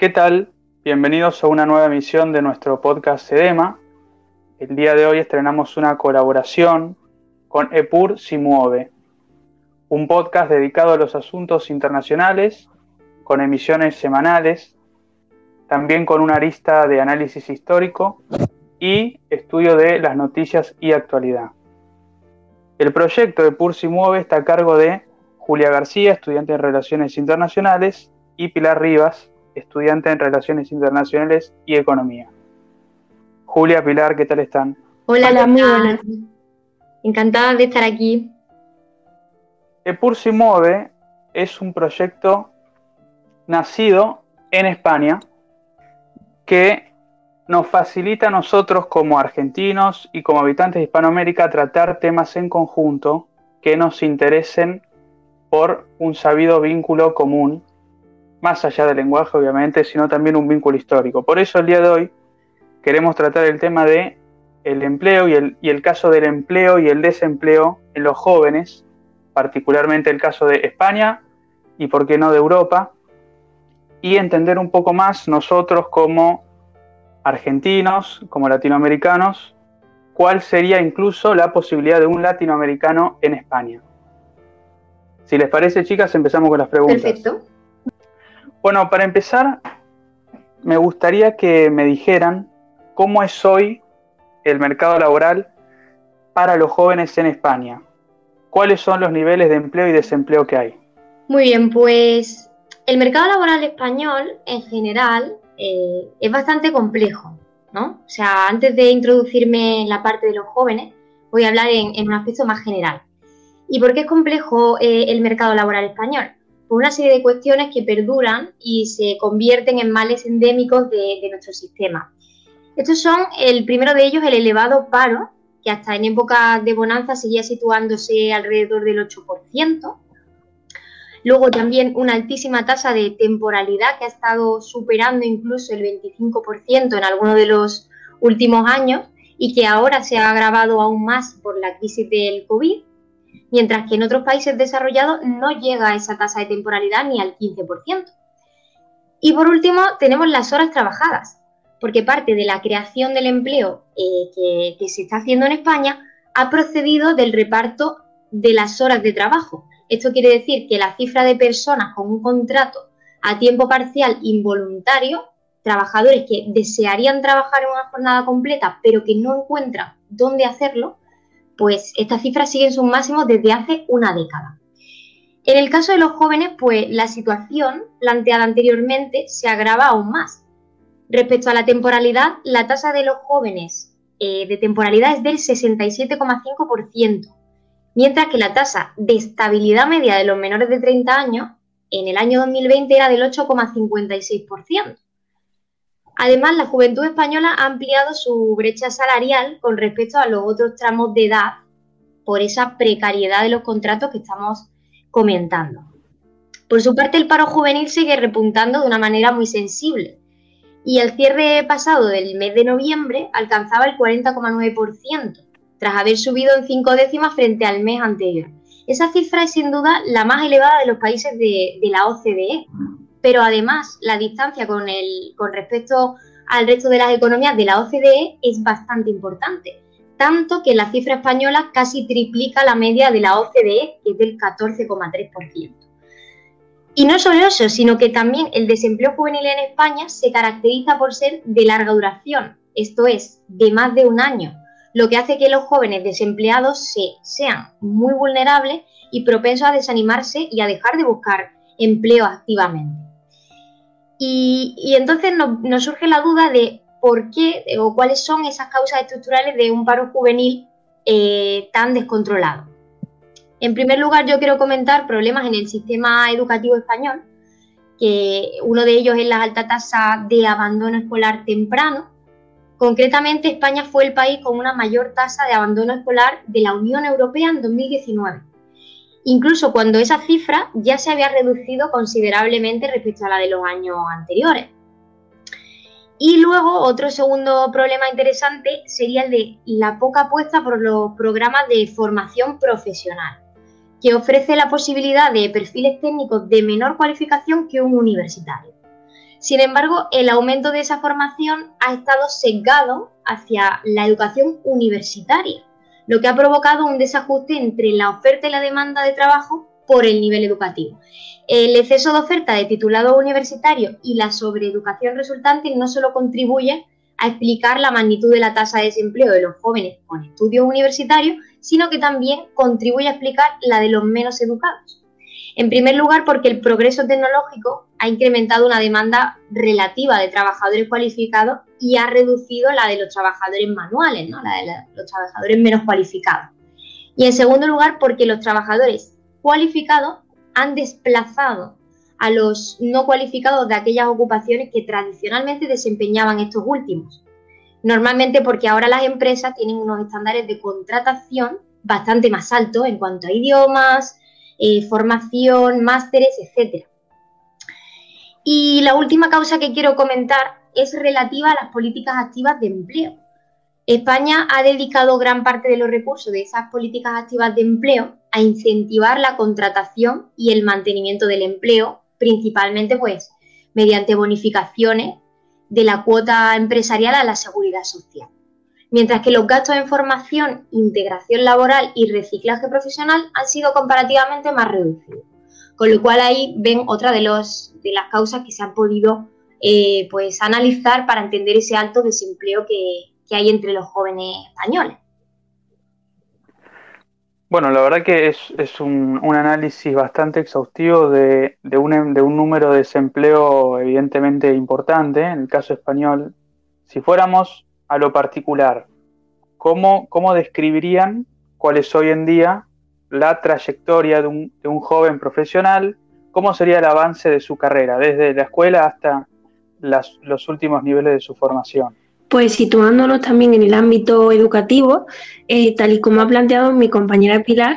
¿Qué tal? Bienvenidos a una nueva emisión de nuestro podcast Sedema. El día de hoy estrenamos una colaboración con EPUR Si Mueve, un podcast dedicado a los asuntos internacionales, con emisiones semanales, también con una arista de análisis histórico y estudio de las noticias y actualidad. El proyecto de EPUR Si Mueve está a cargo de Julia García, estudiante de Relaciones Internacionales, y Pilar Rivas, estudiante en Relaciones Internacionales y Economía. Julia, Pilar, ¿qué tal están? Hola, muy buenas. Encantada de estar aquí. EPUR mueve es un proyecto nacido en España que nos facilita a nosotros como argentinos y como habitantes de Hispanoamérica tratar temas en conjunto que nos interesen por un sabido vínculo común más allá del lenguaje obviamente, sino también un vínculo histórico. Por eso el día de hoy queremos tratar el tema de el empleo y el, y el caso del empleo y el desempleo en los jóvenes, particularmente el caso de España y por qué no de Europa, y entender un poco más nosotros como argentinos, como latinoamericanos, cuál sería incluso la posibilidad de un latinoamericano en España. Si les parece, chicas, empezamos con las preguntas. Perfecto. Bueno, para empezar, me gustaría que me dijeran cómo es hoy el mercado laboral para los jóvenes en España. ¿Cuáles son los niveles de empleo y desempleo que hay? Muy bien, pues el mercado laboral español en general eh, es bastante complejo, ¿no? O sea, antes de introducirme en la parte de los jóvenes, voy a hablar en, un aspecto más general. ¿Y por qué es complejo eh, el mercado laboral español? Por una serie de cuestiones que perduran y se convierten en males endémicos de, nuestro sistema. Estos son, el primero de ellos, el elevado paro, que hasta en época de bonanza seguía situándose alrededor del 8%. Luego también una altísima tasa de temporalidad que ha estado superando incluso el 25% en algunos de los últimos años y que ahora se ha agravado aún más por la crisis del COVID mientras que en otros países desarrollados no llega a esa tasa de temporalidad ni al 15%. Y por último, tenemos las horas trabajadas, porque parte de la creación del empleo eh, que, se está haciendo en España ha procedido del reparto de las horas de trabajo. Esto quiere decir que la cifra de personas con un contrato a tiempo parcial involuntario, trabajadores que desearían trabajar en una jornada completa pero que no encuentran dónde hacerlo, pues estas cifras siguen sus máximos desde hace una década. En el caso de los jóvenes, pues la situación planteada anteriormente se agrava aún más. Respecto a la temporalidad, la tasa de los jóvenes eh, de temporalidad es del 67,5%, mientras que la tasa de estabilidad media de los menores de 30 años en el año 2020 era del 8,56%. Además, la juventud española ha ampliado su brecha salarial con respecto a los otros tramos de edad por esa precariedad de los contratos que estamos comentando. Por su parte, el paro juvenil sigue repuntando de una manera muy sensible y el cierre pasado del mes de noviembre alcanzaba el 40,9%, tras haber subido en cinco décimas frente al mes anterior. Esa cifra es sin duda la más elevada de los países de, de la OCDE, pero además la distancia con, respecto al resto de las economías de la OCDE es bastante importante, tanto que la cifra española casi triplica la media de la OCDE, que es del 14,3%. Y no solo eso, sino que también el desempleo juvenil en España se caracteriza por ser de larga duración, esto es, de más de un año, lo que hace que los jóvenes desempleados se, sean muy vulnerables y propensos a desanimarse y a dejar de buscar empleo activamente. Y, entonces nos, surge la duda de por qué o cuáles son esas causas estructurales de un paro juvenil eh, tan descontrolado. En primer lugar, yo quiero comentar problemas en el sistema educativo español, que uno de ellos es la alta tasa de abandono escolar temprano. Concretamente, España fue el país con una mayor tasa de abandono escolar de la Unión Europea en 2019 incluso cuando esa cifra ya se había reducido considerablemente respecto a la de los años anteriores. Y luego otro segundo problema interesante sería el de la poca apuesta por los programas de formación profesional, que ofrece la posibilidad de perfiles técnicos de menor cualificación que un universitario. Sin embargo, el aumento de esa formación ha estado sesgado hacia la educación universitaria, lo que ha provocado un desajuste entre la oferta y la demanda de trabajo por el nivel educativo. El exceso de oferta de titulados universitarios y la sobreeducación resultante no solo contribuye a explicar la magnitud de la tasa de desempleo de los jóvenes con estudios universitarios, sino que también contribuye a explicar la de los menos educados. En primer lugar, porque el progreso tecnológico ha incrementado una demanda relativa de trabajadores cualificados y ha reducido la de los trabajadores manuales, ¿no? la de los trabajadores menos cualificados. Y en segundo lugar, porque los trabajadores cualificados han desplazado a los no cualificados de aquellas ocupaciones que tradicionalmente desempeñaban estos últimos. Normalmente porque ahora las empresas tienen unos estándares de contratación bastante más altos en cuanto a idiomas, eh, formación, másteres, etc. Y la última causa que quiero comentar es relativa a las políticas activas de empleo. España ha dedicado gran parte de los recursos de esas políticas activas de empleo a incentivar la contratación y el mantenimiento del empleo principalmente pues mediante bonificaciones de la cuota empresarial a la seguridad social. Mientras que los gastos en formación, integración laboral y reciclaje profesional han sido comparativamente más reducidos. Con lo cual ahí ven otra de, los, de las causas que se han podido eh, pues, analizar para entender ese alto desempleo que hay entre los jóvenes españoles. Bueno, la verdad que es, un, análisis bastante exhaustivo de, un, de, un, número de desempleo evidentemente importante, en el caso español. Si fuéramos a lo particular, ¿cómo, cómo describirían cuál es hoy en día la trayectoria de un, joven profesional? ¿Cómo sería el avance de su carrera, desde la escuela hasta los últimos niveles de su formación? Pues situándonos también en el ámbito educativo, eh, tal y como ha planteado mi compañera Pilar,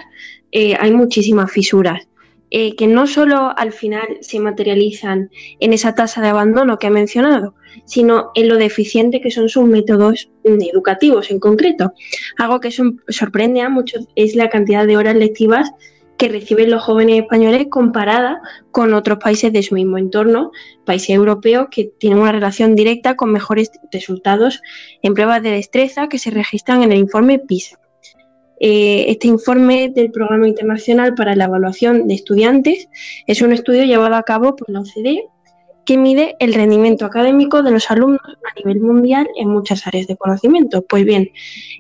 eh, hay muchísimas fisuras. Eh, que no solo al final se materializan en esa tasa de abandono que ha mencionado, sino en lo deficiente que son sus métodos educativos en concreto. Algo que sorprende a muchos es la cantidad de horas lectivas que reciben los jóvenes españoles comparada con otros países de su mismo entorno, países europeos que tienen una relación directa con mejores resultados en pruebas de destreza que se registran en el informe PISA. Eh, este informe del Programa Internacional para la Evaluación de Estudiantes es un estudio llevado a cabo por la OCDE que mide el rendimiento académico de los alumnos a nivel mundial en muchas áreas de conocimiento. Pues bien,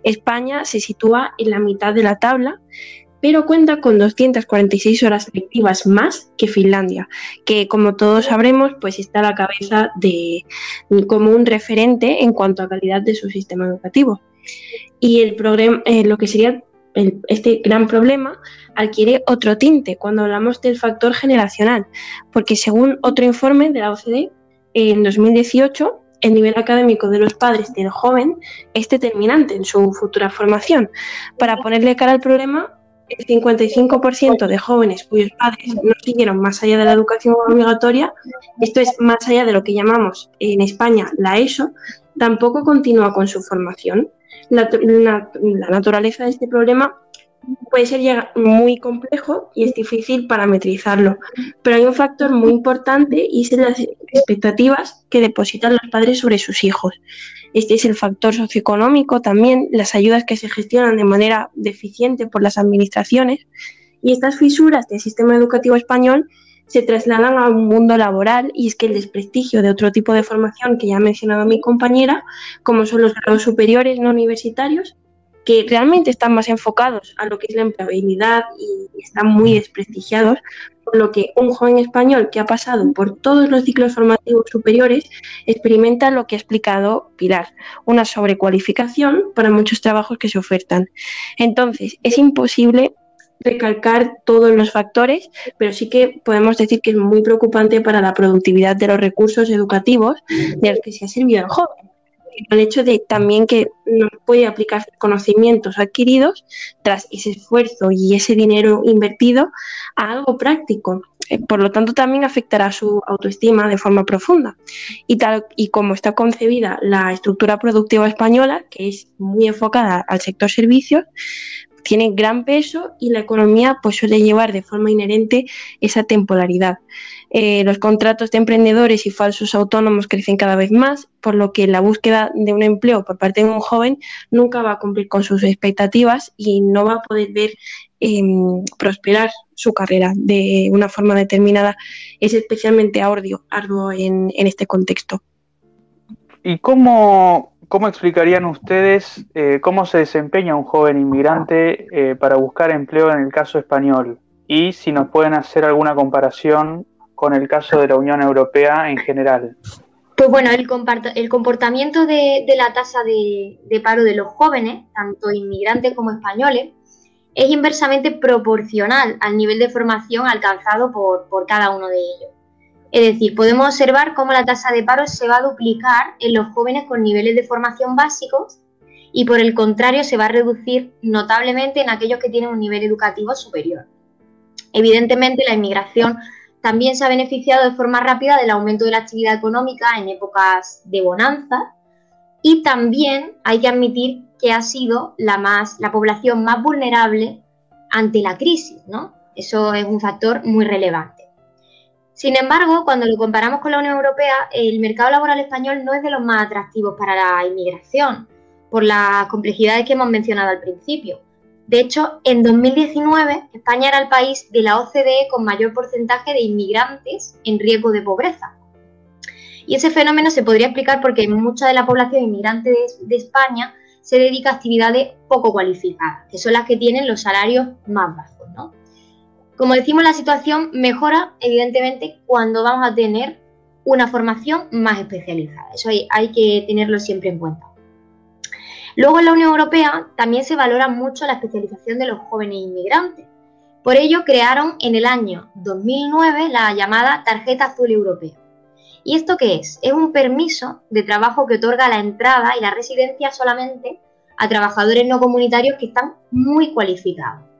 España se sitúa en la mitad de la tabla pero cuenta con 246 horas lectivas más que Finlandia, que como todos sabremos, pues está a la cabeza de como un referente en cuanto a calidad de su sistema educativo. Y el eh, lo que sería este gran problema adquiere otro tinte cuando hablamos del factor generacional, porque según otro informe de la OCDE, en 2018 el nivel académico de los padres del joven es determinante en su futura formación. Para ponerle cara al problema, el 55% de jóvenes cuyos padres no siguieron más allá de la educación obligatoria, esto es más allá de lo que llamamos en España la ESO, tampoco continúa con su formación. La, naturaleza de este problema puede ser muy complejo y es difícil parametrizarlo, pero hay un factor muy importante y es las expectativas que depositan los padres sobre sus hijos. Este es el factor socioeconómico también, las ayudas que se gestionan de manera deficiente por las administraciones y estas fisuras del sistema educativo español se trasladan a un mundo laboral y es que el desprestigio de otro tipo de formación que ya ha mencionado mi compañera, como son los grados superiores no universitarios, que realmente están más enfocados a lo que es la empleabilidad y están muy desprestigiados, por lo que un joven español que ha pasado por todos los ciclos formativos superiores experimenta lo que ha explicado Pilar, una sobrecualificación para muchos trabajos que se ofertan. Entonces, es imposible recalcar todos los factores, pero sí que podemos decir que es muy preocupante para la productividad de los recursos educativos de los que se ha servido el joven el hecho de también que no puede aplicar conocimientos adquiridos tras ese esfuerzo y ese dinero invertido a algo práctico. Eh, por lo tanto, también afectará su autoestima de forma profunda. Y tal y como está concebida la estructura productiva española, que es muy enfocada al sector servicios, tiene gran peso y la economía pues, suele llevar de forma inherente esa temporalidad. Eh, los contratos de emprendedores y falsos autónomos crecen cada vez más, por lo que la búsqueda de un empleo por parte de un joven nunca va a cumplir con sus expectativas y no va a poder ver em, prosperar su carrera de una forma determinada. Es especialmente arduo, arduo en, este contexto. ¿Y cómo, cómo explicarían ustedes eh, cómo se desempeña un joven inmigrante eh, para buscar empleo en el caso español? Y si nos pueden hacer alguna comparación con el caso de la Unión Europea en general. Pues bueno, el, comportamiento de, la tasa de, paro de los jóvenes, tanto inmigrantes como españoles, es inversamente proporcional al nivel de formación alcanzado por, por cada uno de ellos. Es decir, podemos observar cómo la tasa de paro se va a duplicar en los jóvenes con niveles de formación básicos y por el contrario se va a reducir notablemente en aquellos que tienen un nivel educativo superior. Evidentemente la inmigración también se ha beneficiado de forma rápida del aumento de la actividad económica en épocas de bonanza y también hay que admitir que ha sido la, más, la población más vulnerable ante la crisis, ¿no? Eso es un factor muy relevante. Sin embargo, cuando lo comparamos con la Unión Europea, el mercado laboral español no es de los más atractivos para la inmigración, por las complejidades que hemos mencionado al principio. De hecho, en 2019 España era el país de la OCDE con mayor porcentaje de inmigrantes en riesgo de pobreza. Y ese fenómeno se podría explicar porque mucha de la población inmigrante de, España se dedica a actividades poco cualificadas, que son las que tienen los salarios más bajos. Como decimos, la situación mejora evidentemente cuando vamos a tener una formación más especializada. Eso hay que tenerlo siempre en cuenta. Luego en la Unión Europea también se valora mucho la especialización de los jóvenes inmigrantes. Por ello crearon en el año 2009 la llamada Tarjeta Azul Europea. ¿Y esto qué es? Es un permiso de trabajo que otorga la entrada y la residencia solamente a trabajadores no comunitarios que están muy cualificados.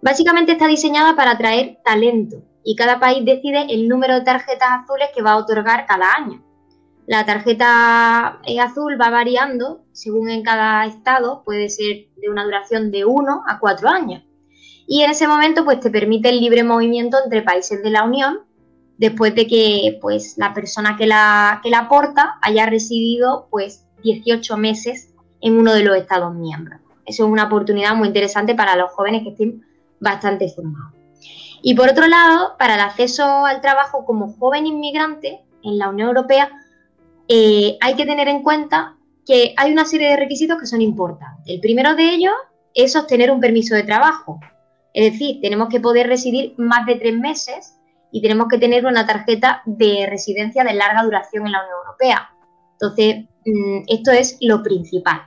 Básicamente está diseñada para atraer talento y cada país decide el número de tarjetas azules que va a otorgar cada año. La tarjeta azul va variando según en cada estado, puede ser de una duración de 1 a 4 años. Y en ese momento pues te permite el libre movimiento entre países de la Unión después de que pues la persona que la, que la aporta haya residido pues 18 meses en uno de los estados miembros. Eso es una oportunidad muy interesante para los jóvenes que estén bastante formados. Y por otro lado, para el acceso al trabajo como joven inmigrante en la Unión Europea, eh, hay que tener en cuenta que hay una serie de requisitos que son importantes. El primero de ellos es obtener un permiso de trabajo. Es decir, tenemos que poder residir más de tres meses y tenemos que tener una tarjeta de residencia de larga duración en la Unión Europea. Entonces, mm, esto es lo principal.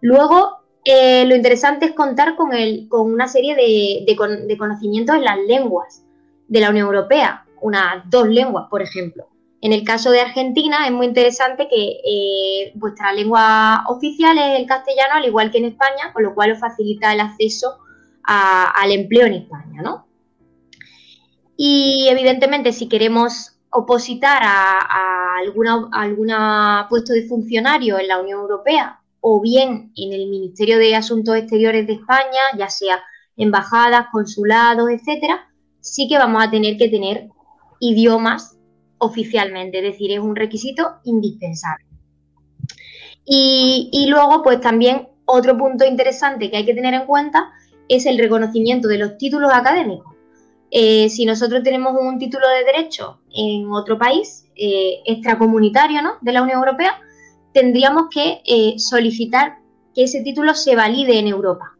Luego, eh, lo interesante es contar con, una serie de, de conocimientos en las lenguas de la Unión Europea, unas dos lenguas, por ejemplo. En el caso de Argentina es muy interesante que eh, vuestra lengua oficial es el castellano, al igual que en España, con lo cual os facilita el acceso al empleo en España, ¿no? Y evidentemente, si queremos opositar a, alguna puesto de funcionario en la Unión Europea o bien en el Ministerio de Asuntos Exteriores de España, ya sea embajadas, consulados, etcétera, sí que vamos a tener que tener idiomas oficialmente, es decir, es un requisito indispensable. Y, luego, pues también otro punto interesante que hay que tener en cuenta es el reconocimiento de los títulos académicos. Eh, si nosotros tenemos un título de derecho en otro país eh, extracomunitario ¿no? de la Unión Europea, tendríamos que eh, solicitar que ese título se valide en Europa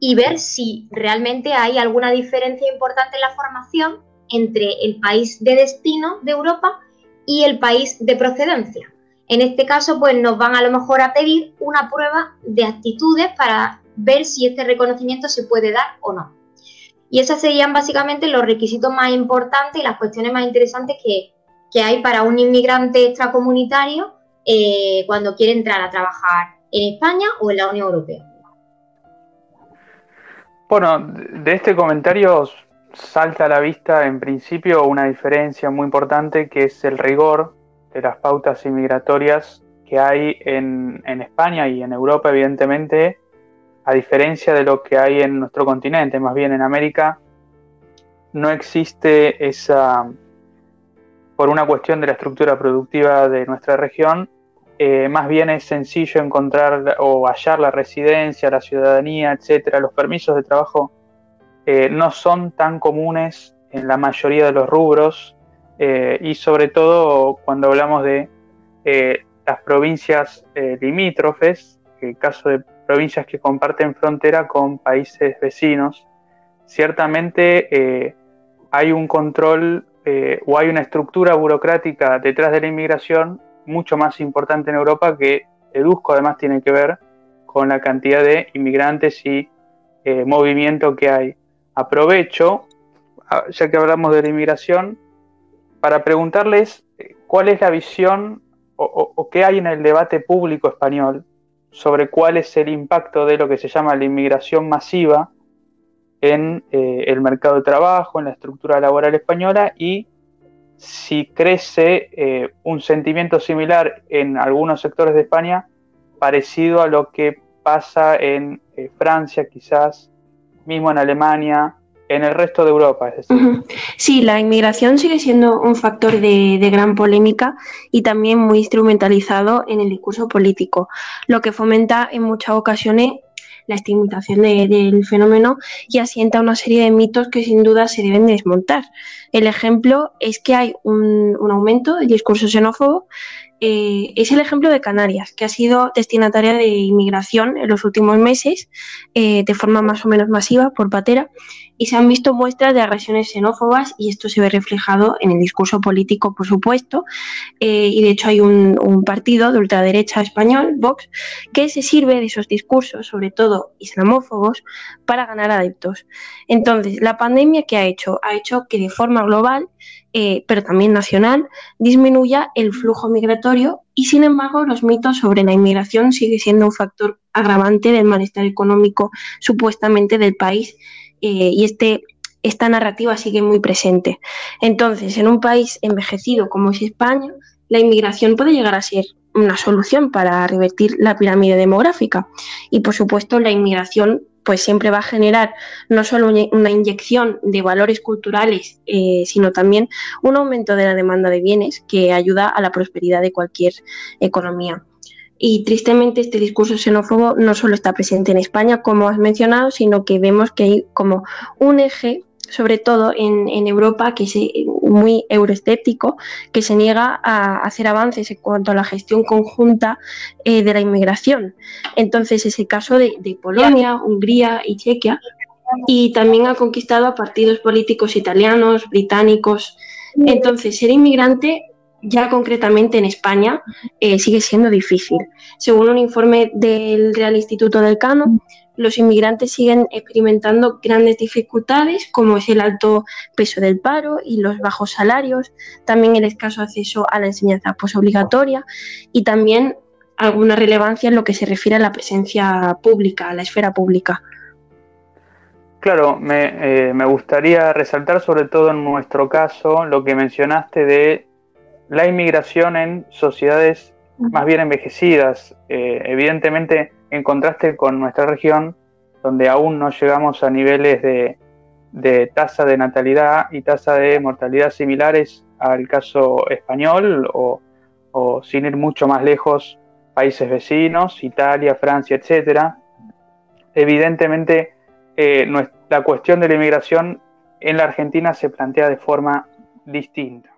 y ver si realmente hay alguna diferencia importante en la formación entre el país de destino de Europa y el país de procedencia. En este caso, pues nos van a lo mejor a pedir una prueba de actitudes para ver si este reconocimiento se puede dar o no. Y esos serían básicamente los requisitos más importantes y las cuestiones más interesantes que, hay para un inmigrante extracomunitario eh, cuando quiere entrar a trabajar en España o en la Unión Europea. Bueno, de este comentario salta a la vista en principio una diferencia muy importante que es el rigor de las pautas inmigratorias que hay en, España y en Europa, evidentemente, a diferencia de lo que hay en nuestro continente, más bien en América, no existe esa, por una cuestión de la estructura productiva de nuestra región, eh, más bien es sencillo encontrar o hallar la residencia, la ciudadanía, etcétera. Los permisos de trabajo eh, no son tan comunes en la mayoría de los rubros eh, y sobre todo cuando hablamos de las provincias limítrofes, el caso de provincias que comparten frontera con países vecinos, ciertamente hay un control o hay una estructura burocrática detrás de la inmigración mucho más importante en Europa que deduzco además tiene que ver con la cantidad de inmigrantes y eh, movimiento que hay. Aprovecho, ya que hablamos de la inmigración, para preguntarles eh, cuál es la visión o, qué hay en el debate público español sobre cuál es el impacto de lo que se llama la inmigración masiva en eh, el mercado de trabajo, en la estructura laboral española y si crece eh, un sentimiento similar en algunos sectores de España, parecido a lo que pasa en eh, Francia, quizás, mismo en Alemania, en el resto de Europa. Sí, la inmigración sigue siendo un factor de, de, gran polémica y también muy instrumentalizado en el discurso político, lo que fomenta en muchas ocasiones la estigmatización del fenómeno y asienta una serie de mitos que sin duda se deben desmontar. El ejemplo es que hay un, aumento del discurso xenófobo eh, es el ejemplo de Canarias, que ha sido destinataria de inmigración en los últimos meses eh, de forma más o menos masiva por patera y se han visto muestras de agresiones xenófobas y esto se ve reflejado en el discurso político, por supuesto. Eh, y de hecho hay un, partido de ultraderecha español, Vox, que se sirve de esos discursos, sobre todo islamófobos, para ganar adeptos. Entonces, la pandemia que ha hecho? Ha hecho que de forma global eh, pero también nacional, disminuya el flujo migratorio y sin embargo los mitos sobre la inmigración sigue siendo un factor agravante del malestar económico supuestamente del país eh, y este, esta narrativa sigue muy presente. Entonces, en un país envejecido como es España, la inmigración puede llegar a ser una solución para revertir la pirámide demográfica y por supuesto la inmigración pues siempre va a generar no solo una inyección de valores culturales, eh, sino también un aumento de la demanda de bienes que ayuda a la prosperidad de cualquier economía. Y tristemente este discurso xenófobo no solo está presente en España, como has mencionado, sino que vemos que hay como un eje sobre todo en, Europa, que es muy euroescéptico, que se niega a hacer avances en cuanto a la gestión conjunta eh, de la inmigración. Entonces, es el caso de, de Polonia, Hungría y Chequia, y también ha conquistado a partidos políticos italianos, británicos. Entonces, ser inmigrante ya concretamente en España eh, sigue siendo difícil. Según un informe del Real Instituto del Cano, los inmigrantes siguen experimentando grandes dificultades, como es el alto peso del paro y los bajos salarios, también el escaso acceso a la enseñanza posobligatoria y también alguna relevancia en lo que se refiere a la presencia pública, a la esfera pública. Claro, me, eh, me gustaría resaltar sobre todo en nuestro caso lo que mencionaste de la inmigración en sociedades más bien envejecidas. Eh, evidentemente, en contraste con nuestra región, donde aún no llegamos a niveles de, tasa de natalidad y tasa de mortalidad similares al caso español o, sin ir mucho más lejos, países vecinos, Italia, Francia, etcétera. Evidentemente, eh, la cuestión de la inmigración en la Argentina se plantea de forma distinta.